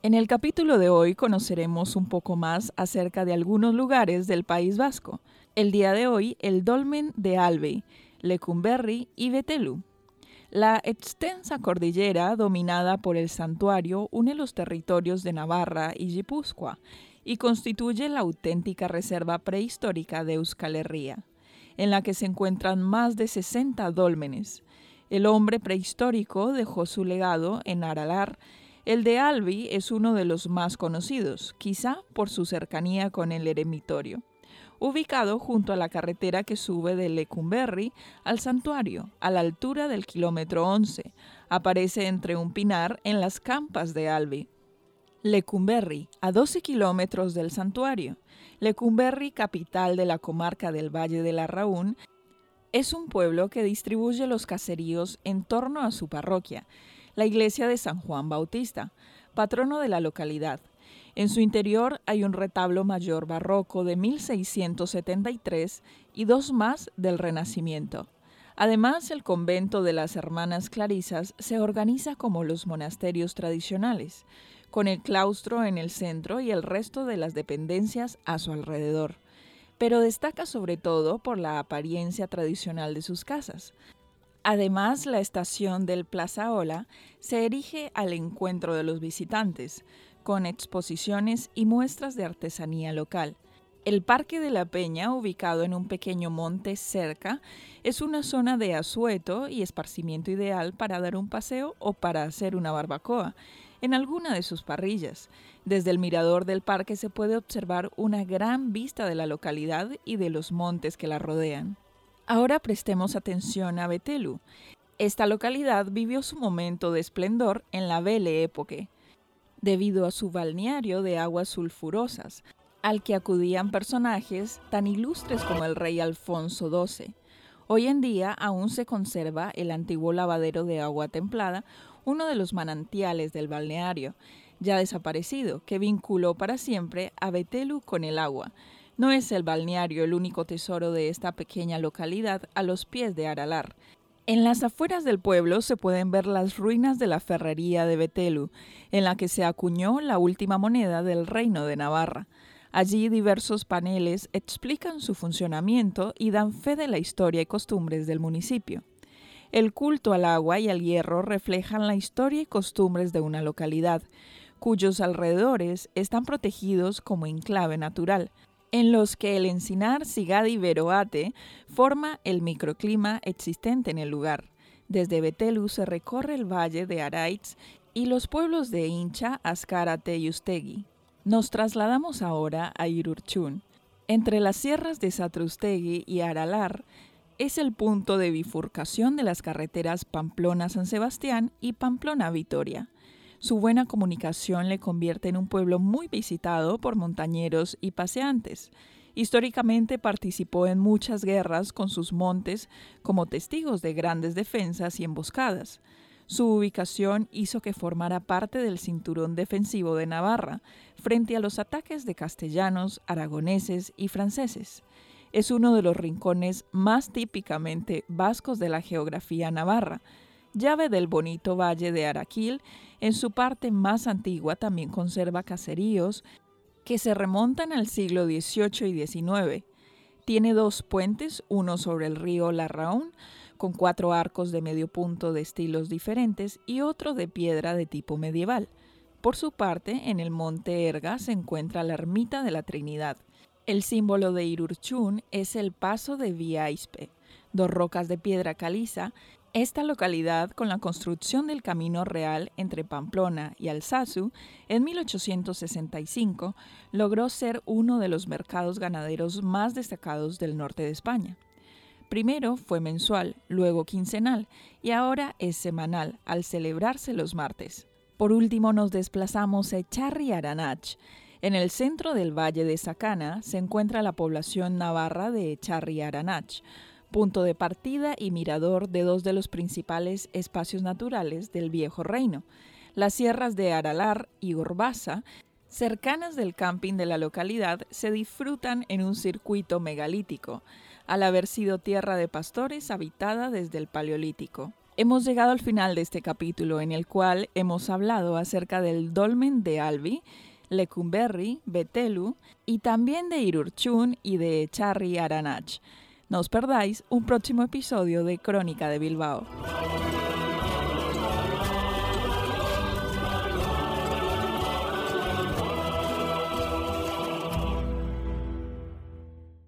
En el capítulo de hoy conoceremos un poco más acerca de algunos lugares del País Vasco. El día de hoy, el Dolmen de Albe, Lecumberri y Betelu. La extensa cordillera dominada por el santuario une los territorios de Navarra y Guipúzcoa y constituye la auténtica reserva prehistórica de Euskal Herria, en la que se encuentran más de 60 dólmenes. El hombre prehistórico dejó su legado en Aralar. El de Albi es uno de los más conocidos, quizá por su cercanía con el eremitorio ubicado junto a la carretera que sube de Lecumberri al santuario, a la altura del kilómetro 11. Aparece entre un pinar en las campas de Albi. Lecumberri, a 12 kilómetros del santuario. Lecumberri, capital de la comarca del Valle de la Raún, es un pueblo que distribuye los caseríos en torno a su parroquia, la iglesia de San Juan Bautista, patrono de la localidad, en su interior hay un retablo mayor barroco de 1673 y dos más del Renacimiento. Además, el convento de las Hermanas Clarisas se organiza como los monasterios tradicionales, con el claustro en el centro y el resto de las dependencias a su alrededor. Pero destaca sobre todo por la apariencia tradicional de sus casas. Además, la estación del Plaza Ola se erige al encuentro de los visitantes, con exposiciones y muestras de artesanía local. El Parque de la Peña, ubicado en un pequeño monte cerca, es una zona de asueto y esparcimiento ideal para dar un paseo o para hacer una barbacoa en alguna de sus parrillas. Desde el mirador del parque se puede observar una gran vista de la localidad y de los montes que la rodean. Ahora prestemos atención a Betelu. Esta localidad vivió su momento de esplendor en la Belle Époque debido a su balneario de aguas sulfurosas, al que acudían personajes tan ilustres como el rey Alfonso XII. Hoy en día aún se conserva el antiguo lavadero de agua templada, uno de los manantiales del balneario, ya desaparecido, que vinculó para siempre a Betelu con el agua. No es el balneario el único tesoro de esta pequeña localidad a los pies de Aralar. En las afueras del pueblo se pueden ver las ruinas de la ferrería de Betelu, en la que se acuñó la última moneda del reino de Navarra. Allí diversos paneles explican su funcionamiento y dan fe de la historia y costumbres del municipio. El culto al agua y al hierro reflejan la historia y costumbres de una localidad, cuyos alrededores están protegidos como enclave natural, en los que el encinar Sigadi Veroate forma el microclima existente en el lugar. Desde Betelu se recorre el valle de Araitz y los pueblos de Incha, Azcárate y Ustegui. Nos trasladamos ahora a Irurchún. Entre las sierras de Satrustegui y Aralar es el punto de bifurcación de las carreteras Pamplona-San Sebastián y Pamplona-Vitoria. Su buena comunicación le convierte en un pueblo muy visitado por montañeros y paseantes. Históricamente participó en muchas guerras con sus montes como testigos de grandes defensas y emboscadas. Su ubicación hizo que formara parte del cinturón defensivo de Navarra frente a los ataques de castellanos, aragoneses y franceses. Es uno de los rincones más típicamente vascos de la geografía navarra, llave del bonito valle de Araquil, en su parte más antigua también conserva caseríos que se remontan al siglo XVIII y XIX. Tiene dos puentes, uno sobre el río Larraún, con cuatro arcos de medio punto de estilos diferentes y otro de piedra de tipo medieval. Por su parte, en el monte Erga se encuentra la ermita de la Trinidad. El símbolo de Irurchún es el paso de Viaispe, dos rocas de piedra caliza esta localidad, con la construcción del camino real entre Pamplona y Alsazu en 1865, logró ser uno de los mercados ganaderos más destacados del norte de España. Primero fue mensual, luego quincenal y ahora es semanal, al celebrarse los martes. Por último nos desplazamos a Charri Aranach. En el centro del valle de Sacana se encuentra la población navarra de Charri-Aranach, punto de partida y mirador de dos de los principales espacios naturales del viejo reino, las sierras de Aralar y Urbasa, cercanas del camping de la localidad, se disfrutan en un circuito megalítico, al haber sido tierra de pastores habitada desde el Paleolítico. Hemos llegado al final de este capítulo en el cual hemos hablado acerca del dolmen de Albi, Lecumberri, Betelu y también de Irurchun y de Charri Aranach. No os perdáis un próximo episodio de Crónica de Bilbao.